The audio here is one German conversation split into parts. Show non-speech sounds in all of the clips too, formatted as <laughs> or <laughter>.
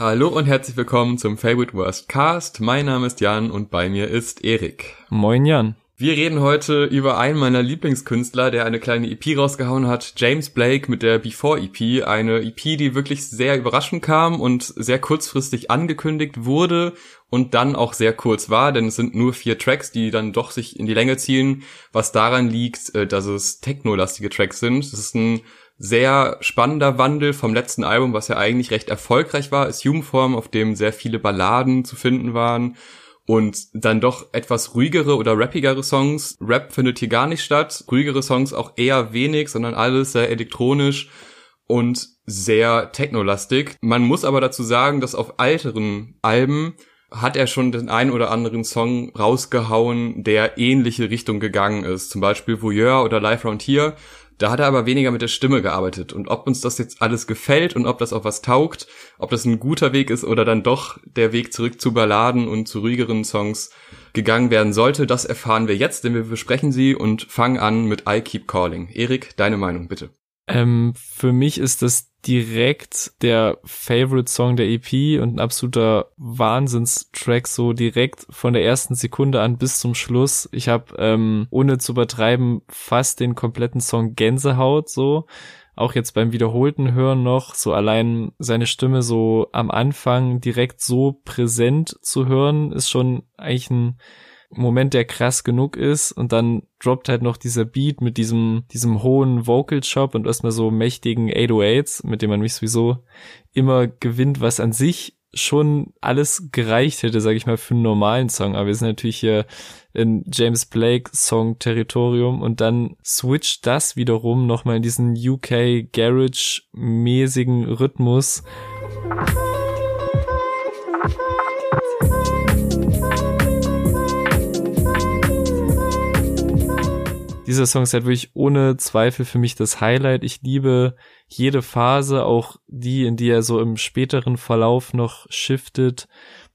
Hallo und herzlich willkommen zum Favorite Worst Cast. Mein Name ist Jan und bei mir ist Erik. Moin Jan. Wir reden heute über einen meiner Lieblingskünstler, der eine kleine EP rausgehauen hat, James Blake mit der Before EP, eine EP, die wirklich sehr überraschend kam und sehr kurzfristig angekündigt wurde und dann auch sehr kurz war, denn es sind nur vier Tracks, die dann doch sich in die Länge ziehen, was daran liegt, äh, dass es technolastige Tracks sind. Es ist ein sehr spannender Wandel vom letzten Album, was ja eigentlich recht erfolgreich war, ist Jugendform, auf dem sehr viele Balladen zu finden waren und dann doch etwas ruhigere oder rappigere Songs. Rap findet hier gar nicht statt, ruhigere Songs auch eher wenig, sondern alles sehr elektronisch und sehr technolastig. Man muss aber dazu sagen, dass auf älteren Alben hat er schon den einen oder anderen Song rausgehauen, der ähnliche Richtung gegangen ist. Zum Beispiel Voyeur oder Live Round Here da hat er aber weniger mit der Stimme gearbeitet. Und ob uns das jetzt alles gefällt und ob das auch was taugt, ob das ein guter Weg ist oder dann doch der Weg zurück zu Balladen und zu ruhigeren Songs gegangen werden sollte, das erfahren wir jetzt, denn wir besprechen sie und fangen an mit I Keep Calling. Erik, deine Meinung bitte. Ähm, für mich ist das direkt der Favorite Song der EP und ein absoluter Wahnsinnstrack, so direkt von der ersten Sekunde an bis zum Schluss. Ich habe, ähm, ohne zu übertreiben, fast den kompletten Song Gänsehaut so. Auch jetzt beim wiederholten Hören noch, so allein seine Stimme so am Anfang direkt so präsent zu hören, ist schon eigentlich ein Moment, der krass genug ist und dann droppt halt noch dieser Beat mit diesem, diesem hohen Vocal Chop und erstmal so mächtigen 808s, mit dem man mich sowieso immer gewinnt, was an sich schon alles gereicht hätte, sage ich mal, für einen normalen Song. Aber wir sind natürlich hier in James Blake Song Territorium und dann switcht das wiederum nochmal in diesen UK Garage mäßigen Rhythmus. Dieser Song ist halt wirklich ohne Zweifel für mich das Highlight. Ich liebe jede Phase, auch die, in die er so im späteren Verlauf noch shiftet.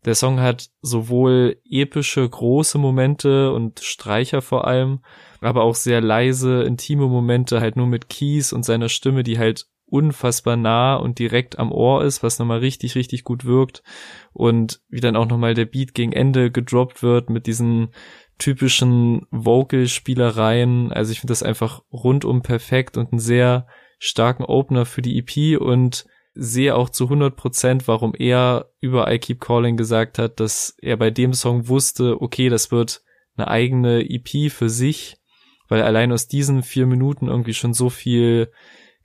Der Song hat sowohl epische, große Momente und Streicher vor allem, aber auch sehr leise, intime Momente, halt nur mit Keys und seiner Stimme, die halt unfassbar nah und direkt am Ohr ist, was nochmal richtig, richtig gut wirkt. Und wie dann auch nochmal der Beat gegen Ende gedroppt wird mit diesen typischen Vocal-Spielereien. Also ich finde das einfach rundum perfekt und einen sehr starken Opener für die EP und sehe auch zu 100 Prozent, warum er über I Keep Calling gesagt hat, dass er bei dem Song wusste, okay, das wird eine eigene EP für sich, weil allein aus diesen vier Minuten irgendwie schon so viel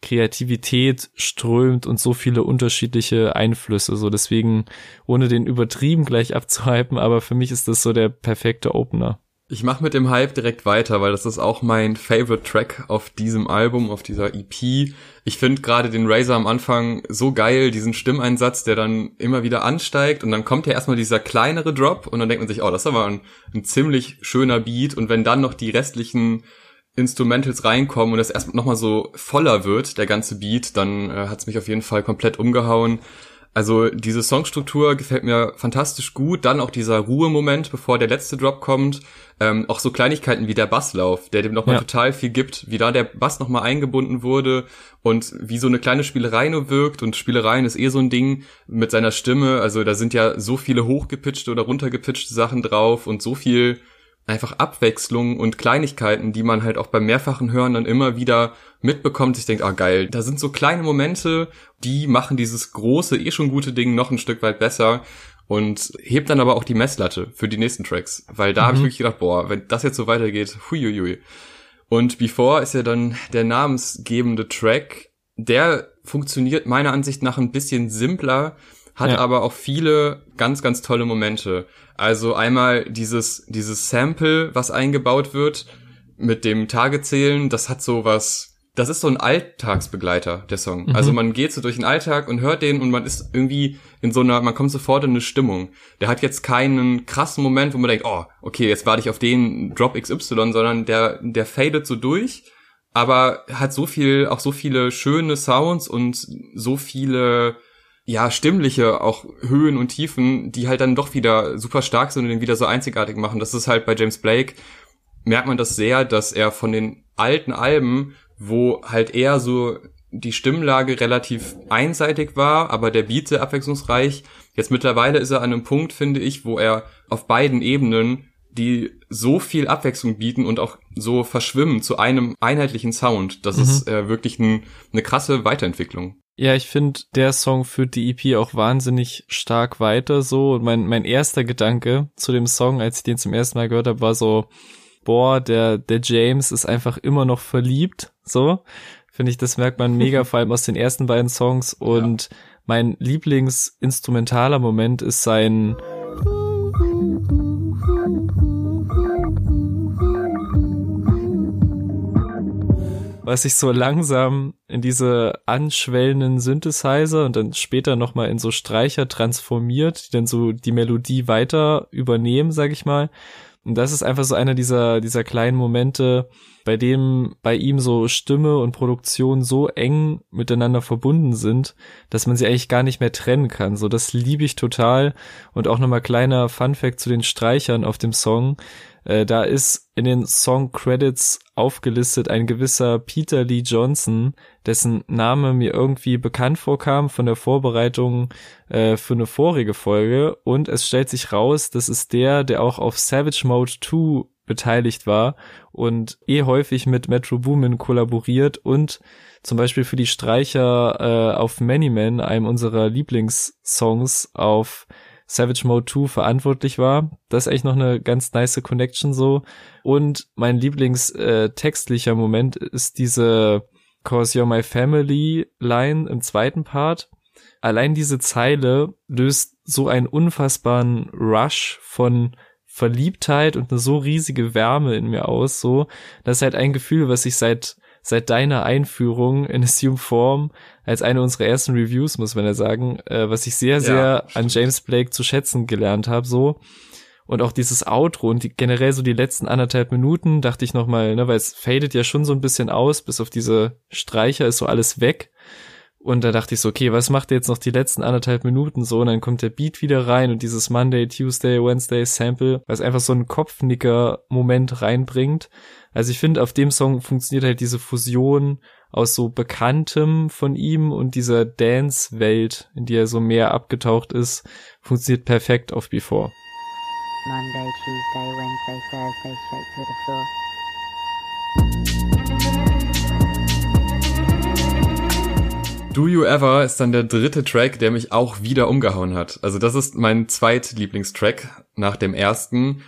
Kreativität strömt und so viele unterschiedliche Einflüsse. So deswegen, ohne den übertrieben gleich abzuhypen, aber für mich ist das so der perfekte Opener. Ich mache mit dem Hype direkt weiter, weil das ist auch mein Favorite Track auf diesem Album, auf dieser EP. Ich finde gerade den Razor am Anfang so geil, diesen Stimmeinsatz, der dann immer wieder ansteigt und dann kommt ja erstmal dieser kleinere Drop und dann denkt man sich, oh, das ist aber ein, ein ziemlich schöner Beat und wenn dann noch die restlichen Instrumentals reinkommen und das erstmal nochmal so voller wird, der ganze Beat, dann äh, hat's mich auf jeden Fall komplett umgehauen. Also diese Songstruktur gefällt mir fantastisch gut. Dann auch dieser Ruhemoment, bevor der letzte Drop kommt. Ähm, auch so Kleinigkeiten wie der Basslauf, der dem nochmal ja. total viel gibt, wie da der Bass nochmal eingebunden wurde und wie so eine kleine Spielerei nur wirkt. Und Spielereien ist eh so ein Ding mit seiner Stimme. Also da sind ja so viele hochgepitchte oder runtergepitchte Sachen drauf und so viel einfach Abwechslung und Kleinigkeiten, die man halt auch beim mehrfachen Hören dann immer wieder mitbekommt. Ich denke, ah geil, da sind so kleine Momente, die machen dieses große, eh schon gute Ding noch ein Stück weit besser und hebt dann aber auch die Messlatte für die nächsten Tracks, weil da mhm. habe ich wirklich gedacht, boah, wenn das jetzt so weitergeht, huiuiui. Und Before ist ja dann der namensgebende Track, der funktioniert meiner Ansicht nach ein bisschen simpler, hat ja. aber auch viele ganz, ganz tolle Momente. Also einmal dieses, dieses Sample, was eingebaut wird mit dem Tagezählen, das hat so was, das ist so ein Alltagsbegleiter, der Song. Mhm. Also man geht so durch den Alltag und hört den und man ist irgendwie in so einer, man kommt sofort in eine Stimmung. Der hat jetzt keinen krassen Moment, wo man denkt, oh, okay, jetzt warte ich auf den Drop XY, sondern der, der fadet so durch, aber hat so viel, auch so viele schöne Sounds und so viele ja, stimmliche auch Höhen und Tiefen, die halt dann doch wieder super stark sind und den wieder so einzigartig machen. Das ist halt bei James Blake, merkt man das sehr, dass er von den alten Alben, wo halt eher so die Stimmlage relativ einseitig war, aber der Beat sehr abwechslungsreich. Jetzt mittlerweile ist er an einem Punkt, finde ich, wo er auf beiden Ebenen die so viel Abwechslung bieten und auch so verschwimmen zu einem einheitlichen Sound. Das mhm. ist äh, wirklich ein, eine krasse Weiterentwicklung. Ja, ich finde, der Song führt die EP auch wahnsinnig stark weiter so. Und mein, mein erster Gedanke zu dem Song, als ich den zum ersten Mal gehört habe, war so, boah, der, der James ist einfach immer noch verliebt. So, finde ich, das merkt man mega, <laughs> vor allem aus den ersten beiden Songs. Und ja. mein Lieblingsinstrumentaler Moment ist sein was sich so langsam in diese anschwellenden Synthesizer und dann später nochmal in so Streicher transformiert, die dann so die Melodie weiter übernehmen, sag ich mal. Und das ist einfach so einer dieser, dieser kleinen Momente, bei dem bei ihm so Stimme und Produktion so eng miteinander verbunden sind, dass man sie eigentlich gar nicht mehr trennen kann. So, das liebe ich total. Und auch nochmal kleiner Fun Fact zu den Streichern auf dem Song. Äh, da ist in den Song Credits aufgelistet ein gewisser Peter Lee Johnson, dessen Name mir irgendwie bekannt vorkam von der Vorbereitung äh, für eine vorige Folge. Und es stellt sich raus, das ist der, der auch auf Savage Mode 2 beteiligt war und eh häufig mit Metro Boomin kollaboriert und zum Beispiel für die Streicher äh, auf Many Men, einem unserer Lieblingssongs auf Savage Mode 2 verantwortlich war. Das ist echt noch eine ganz nice Connection so. Und mein Lieblings äh, Moment ist diese Cause You're My Family Line im zweiten Part. Allein diese Zeile löst so einen unfassbaren Rush von Verliebtheit und eine so riesige Wärme in mir aus, so. Das ist halt ein Gefühl, was ich seit seit deiner Einführung in Assume Form als eine unserer ersten Reviews, muss man ja sagen, äh, was ich sehr, sehr ja, an James Blake zu schätzen gelernt habe, so. Und auch dieses Outro und die, generell so die letzten anderthalb Minuten dachte ich nochmal, ne, weil es fadet ja schon so ein bisschen aus, bis auf diese Streicher ist so alles weg. Und da dachte ich so, okay, was macht ihr jetzt noch die letzten anderthalb Minuten so? Und dann kommt der Beat wieder rein und dieses Monday, Tuesday, Wednesday Sample, was einfach so einen Kopfnicker-Moment reinbringt. Also ich finde, auf dem Song funktioniert halt diese Fusion aus so Bekanntem von ihm und dieser Dance-Welt, in die er so mehr abgetaucht ist, funktioniert perfekt auf Before. Monday, Tuesday, Wednesday, Thursday, straight to the floor. Do You Ever ist dann der dritte Track, der mich auch wieder umgehauen hat. Also das ist mein zweitlieblingstrack nach dem ersten.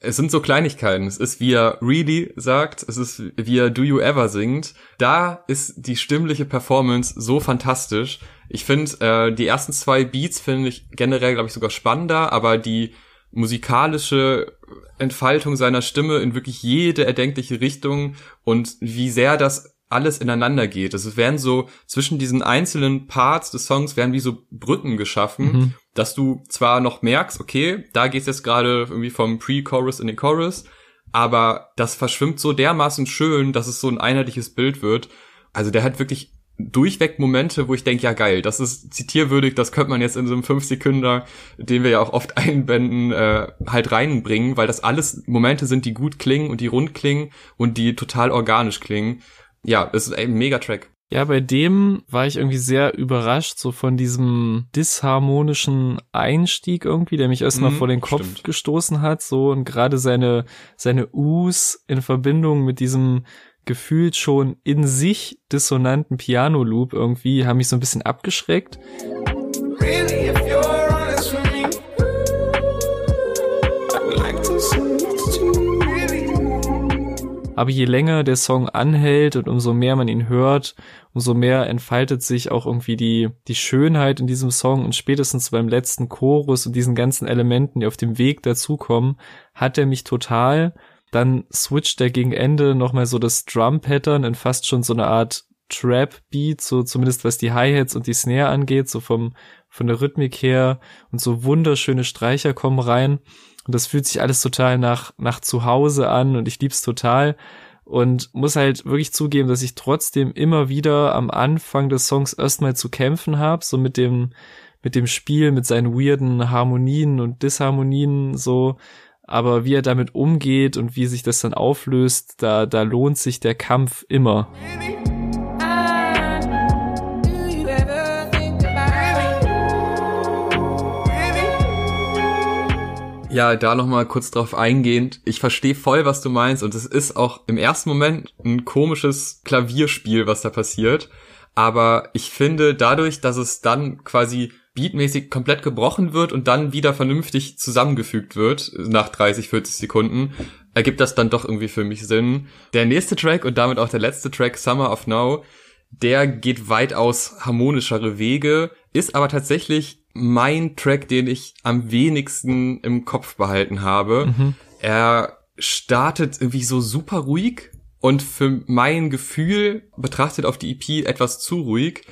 Es sind so Kleinigkeiten. Es ist, wie er Really sagt. Es ist, wie er Do You Ever singt. Da ist die stimmliche Performance so fantastisch. Ich finde, äh, die ersten zwei Beats finde ich generell, glaube ich, sogar spannender, aber die musikalische Entfaltung seiner Stimme in wirklich jede erdenkliche Richtung und wie sehr das alles ineinander geht. Also es werden so zwischen diesen einzelnen Parts des Songs werden wie so Brücken geschaffen, mhm. dass du zwar noch merkst, okay, da geht's jetzt gerade irgendwie vom Pre-Chorus in den Chorus, aber das verschwimmt so dermaßen schön, dass es so ein einheitliches Bild wird. Also der hat wirklich durchweg Momente, wo ich denke, ja geil, das ist zitierwürdig, das könnte man jetzt in so einem 5 Sekunden, den wir ja auch oft <laughs> einbänden, äh, halt reinbringen, weil das alles Momente sind, die gut klingen und die rund klingen und die total organisch klingen ja, es ist ein Megatrack. Ja, bei dem war ich irgendwie sehr überrascht, so von diesem disharmonischen Einstieg irgendwie, der mich erstmal mm, vor den Kopf stimmt. gestoßen hat, so und gerade seine, seine Us in Verbindung mit diesem gefühlt schon in sich dissonanten Piano-Loop irgendwie haben mich so ein bisschen abgeschreckt. Really, Aber je länger der Song anhält und umso mehr man ihn hört, umso mehr entfaltet sich auch irgendwie die, die Schönheit in diesem Song. Und spätestens beim letzten Chorus und diesen ganzen Elementen, die auf dem Weg dazukommen, hat er mich total. Dann switcht er gegen Ende nochmal so das Drum-Pattern in fast schon so eine Art Trap-Beat, so zumindest was die Hi-Hats und die Snare angeht, so vom, von der Rhythmik her. Und so wunderschöne Streicher kommen rein und das fühlt sich alles total nach, nach Zuhause an und ich lieb's total. Und muss halt wirklich zugeben, dass ich trotzdem immer wieder am Anfang des Songs erstmal zu kämpfen habe, so mit dem, mit dem Spiel, mit seinen weirden Harmonien und Disharmonien, so. Aber wie er damit umgeht und wie sich das dann auflöst, da, da lohnt sich der Kampf immer. Really? Ja, da nochmal kurz drauf eingehend. Ich verstehe voll, was du meinst und es ist auch im ersten Moment ein komisches Klavierspiel, was da passiert. Aber ich finde dadurch, dass es dann quasi beatmäßig komplett gebrochen wird und dann wieder vernünftig zusammengefügt wird nach 30, 40 Sekunden, ergibt das dann doch irgendwie für mich Sinn. Der nächste Track und damit auch der letzte Track, Summer of Now, der geht weitaus harmonischere Wege, ist aber tatsächlich mein Track, den ich am wenigsten im Kopf behalten habe. Mhm. Er startet irgendwie so super ruhig und für mein Gefühl betrachtet auf die EP etwas zu ruhig.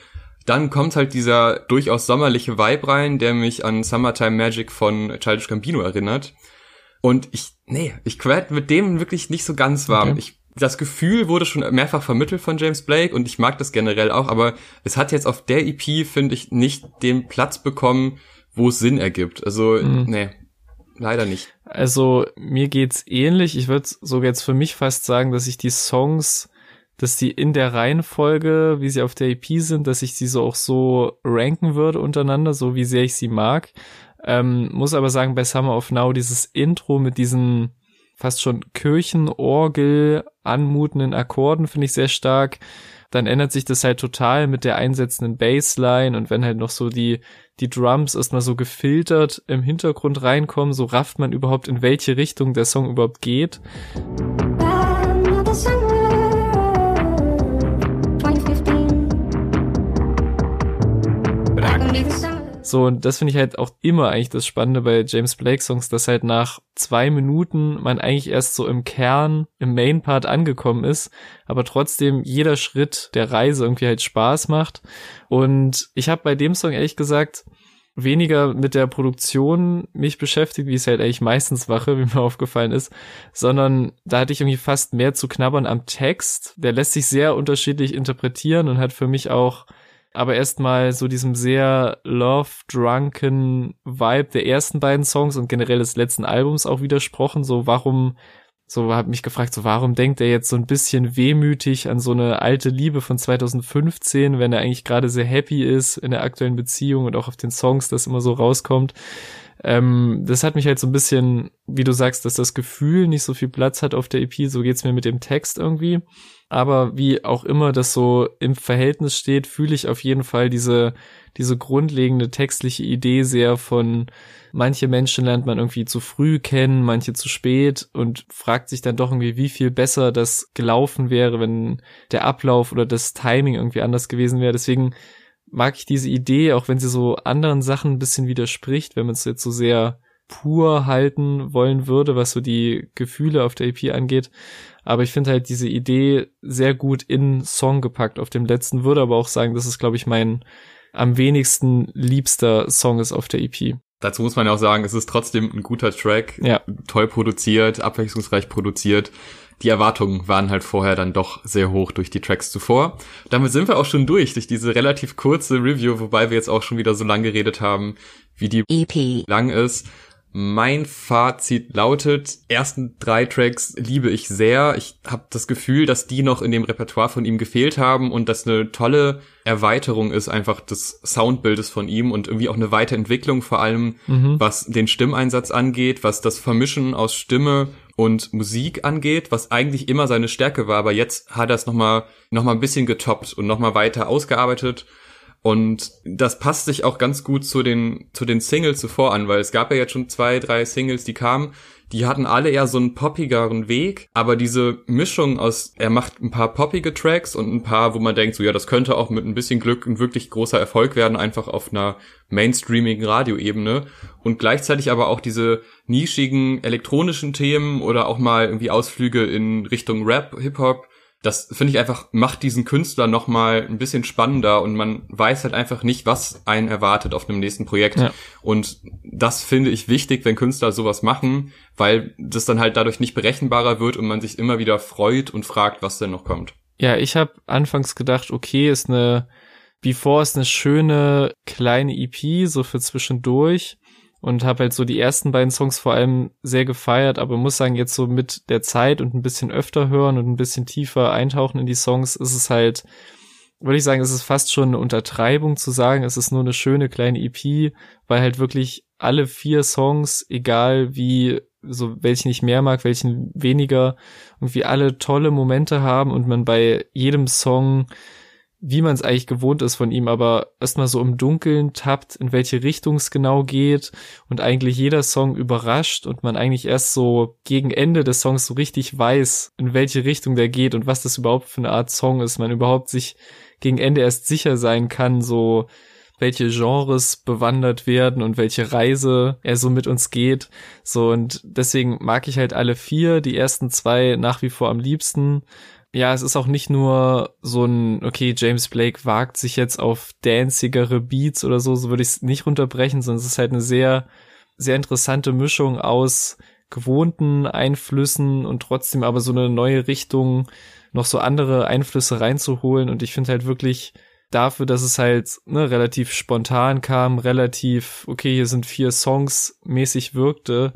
Dann kommt halt dieser durchaus sommerliche Vibe rein, der mich an Summertime Magic von Childish Gambino erinnert. Und ich, nee, ich werd mit dem wirklich nicht so ganz warm. Okay. Ich, das Gefühl wurde schon mehrfach vermittelt von James Blake und ich mag das generell auch, aber es hat jetzt auf der EP, finde ich, nicht den Platz bekommen, wo es Sinn ergibt. Also, mhm. nee, leider nicht. Also, mir geht's ähnlich. Ich würde sogar jetzt für mich fast sagen, dass ich die Songs, dass die in der Reihenfolge, wie sie auf der EP sind, dass ich sie so auch so ranken würde untereinander, so wie sehr ich sie mag. Ähm, muss aber sagen, bei Summer of Now dieses Intro mit diesen fast schon Kirchenorgel anmutenden Akkorden finde ich sehr stark. Dann ändert sich das halt total mit der einsetzenden Bassline und wenn halt noch so die, die Drums erstmal so gefiltert im Hintergrund reinkommen, so rafft man überhaupt in welche Richtung der Song überhaupt geht. So, und das finde ich halt auch immer eigentlich das Spannende bei James Blake Songs, dass halt nach zwei Minuten man eigentlich erst so im Kern, im Main Part angekommen ist, aber trotzdem jeder Schritt der Reise irgendwie halt Spaß macht. Und ich habe bei dem Song ehrlich gesagt weniger mit der Produktion mich beschäftigt, wie es halt eigentlich meistens mache, <laughs> wie mir aufgefallen ist, sondern da hatte ich irgendwie fast mehr zu knabbern am Text. Der lässt sich sehr unterschiedlich interpretieren und hat für mich auch aber erstmal so diesem sehr love-drunken Vibe der ersten beiden Songs und generell des letzten Albums auch widersprochen. So, warum, so habe mich gefragt, so warum denkt er jetzt so ein bisschen wehmütig an so eine alte Liebe von 2015, wenn er eigentlich gerade sehr happy ist in der aktuellen Beziehung und auch auf den Songs, das immer so rauskommt. Ähm, das hat mich halt so ein bisschen, wie du sagst, dass das Gefühl nicht so viel Platz hat auf der EP, so geht's mir mit dem Text irgendwie. Aber wie auch immer das so im Verhältnis steht, fühle ich auf jeden Fall diese, diese grundlegende textliche Idee sehr von manche Menschen lernt man irgendwie zu früh kennen, manche zu spät und fragt sich dann doch irgendwie, wie viel besser das gelaufen wäre, wenn der Ablauf oder das Timing irgendwie anders gewesen wäre. Deswegen mag ich diese Idee, auch wenn sie so anderen Sachen ein bisschen widerspricht, wenn man es jetzt so sehr pur halten wollen würde, was so die Gefühle auf der EP angeht. Aber ich finde halt diese Idee sehr gut in Song gepackt auf dem letzten, würde aber auch sagen, das ist, glaube ich, mein am wenigsten liebster Song ist auf der EP. Dazu muss man ja auch sagen, es ist trotzdem ein guter Track, ja. toll produziert, abwechslungsreich produziert. Die Erwartungen waren halt vorher dann doch sehr hoch durch die Tracks zuvor. Damit sind wir auch schon durch, durch diese relativ kurze Review, wobei wir jetzt auch schon wieder so lang geredet haben, wie die EP lang ist. Mein Fazit lautet, ersten drei Tracks liebe ich sehr. Ich habe das Gefühl, dass die noch in dem Repertoire von ihm gefehlt haben und dass eine tolle Erweiterung ist einfach des Soundbildes von ihm und irgendwie auch eine Weiterentwicklung vor allem, mhm. was den Stimmeinsatz angeht, was das Vermischen aus Stimme und Musik angeht, was eigentlich immer seine Stärke war, aber jetzt hat er es nochmal noch mal ein bisschen getoppt und nochmal weiter ausgearbeitet und das passt sich auch ganz gut zu den, zu den Singles zuvor an, weil es gab ja jetzt schon zwei, drei Singles, die kamen, die hatten alle eher so einen poppigeren Weg, aber diese Mischung aus, er macht ein paar poppige Tracks und ein paar, wo man denkt, so ja, das könnte auch mit ein bisschen Glück ein wirklich großer Erfolg werden, einfach auf einer mainstreamigen Radioebene. Und gleichzeitig aber auch diese nischigen elektronischen Themen oder auch mal irgendwie Ausflüge in Richtung Rap, Hip-Hop, das finde ich einfach, macht diesen Künstler nochmal ein bisschen spannender und man weiß halt einfach nicht, was einen erwartet auf einem nächsten Projekt. Ja. Und das finde ich wichtig, wenn Künstler sowas machen, weil das dann halt dadurch nicht berechenbarer wird und man sich immer wieder freut und fragt, was denn noch kommt. Ja, ich habe anfangs gedacht, okay, ist eine Before ist eine schöne kleine EP, so für zwischendurch und habe halt so die ersten beiden Songs vor allem sehr gefeiert, aber muss sagen, jetzt so mit der Zeit und ein bisschen öfter hören und ein bisschen tiefer eintauchen in die Songs, ist es halt würde ich sagen, es ist fast schon eine Untertreibung zu sagen, es ist nur eine schöne kleine EP, weil halt wirklich alle vier Songs, egal wie, so welchen ich mehr mag, welchen weniger, irgendwie alle tolle Momente haben und man bei jedem Song wie man es eigentlich gewohnt ist von ihm, aber erstmal so im Dunkeln tappt, in welche Richtung es genau geht und eigentlich jeder Song überrascht und man eigentlich erst so gegen Ende des Songs so richtig weiß, in welche Richtung der geht und was das überhaupt für eine Art Song ist, man überhaupt sich gegen Ende erst sicher sein kann, so welche Genres bewandert werden und welche Reise er so mit uns geht. So und deswegen mag ich halt alle vier, die ersten zwei nach wie vor am liebsten ja, es ist auch nicht nur so ein, okay, James Blake wagt sich jetzt auf dancigere Beats oder so, so würde ich es nicht runterbrechen, sondern es ist halt eine sehr, sehr interessante Mischung aus gewohnten Einflüssen und trotzdem aber so eine neue Richtung, noch so andere Einflüsse reinzuholen. Und ich finde halt wirklich dafür, dass es halt ne, relativ spontan kam, relativ, okay, hier sind vier Songs mäßig wirkte,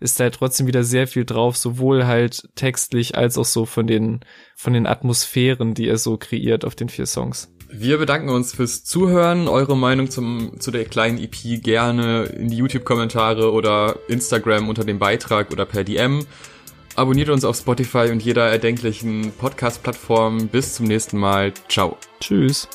ist da halt trotzdem wieder sehr viel drauf, sowohl halt textlich als auch so von den, von den Atmosphären, die er so kreiert auf den vier Songs. Wir bedanken uns fürs Zuhören. Eure Meinung zum, zu der kleinen EP gerne in die YouTube-Kommentare oder Instagram unter dem Beitrag oder per DM. Abonniert uns auf Spotify und jeder erdenklichen Podcast-Plattform. Bis zum nächsten Mal. Ciao. Tschüss.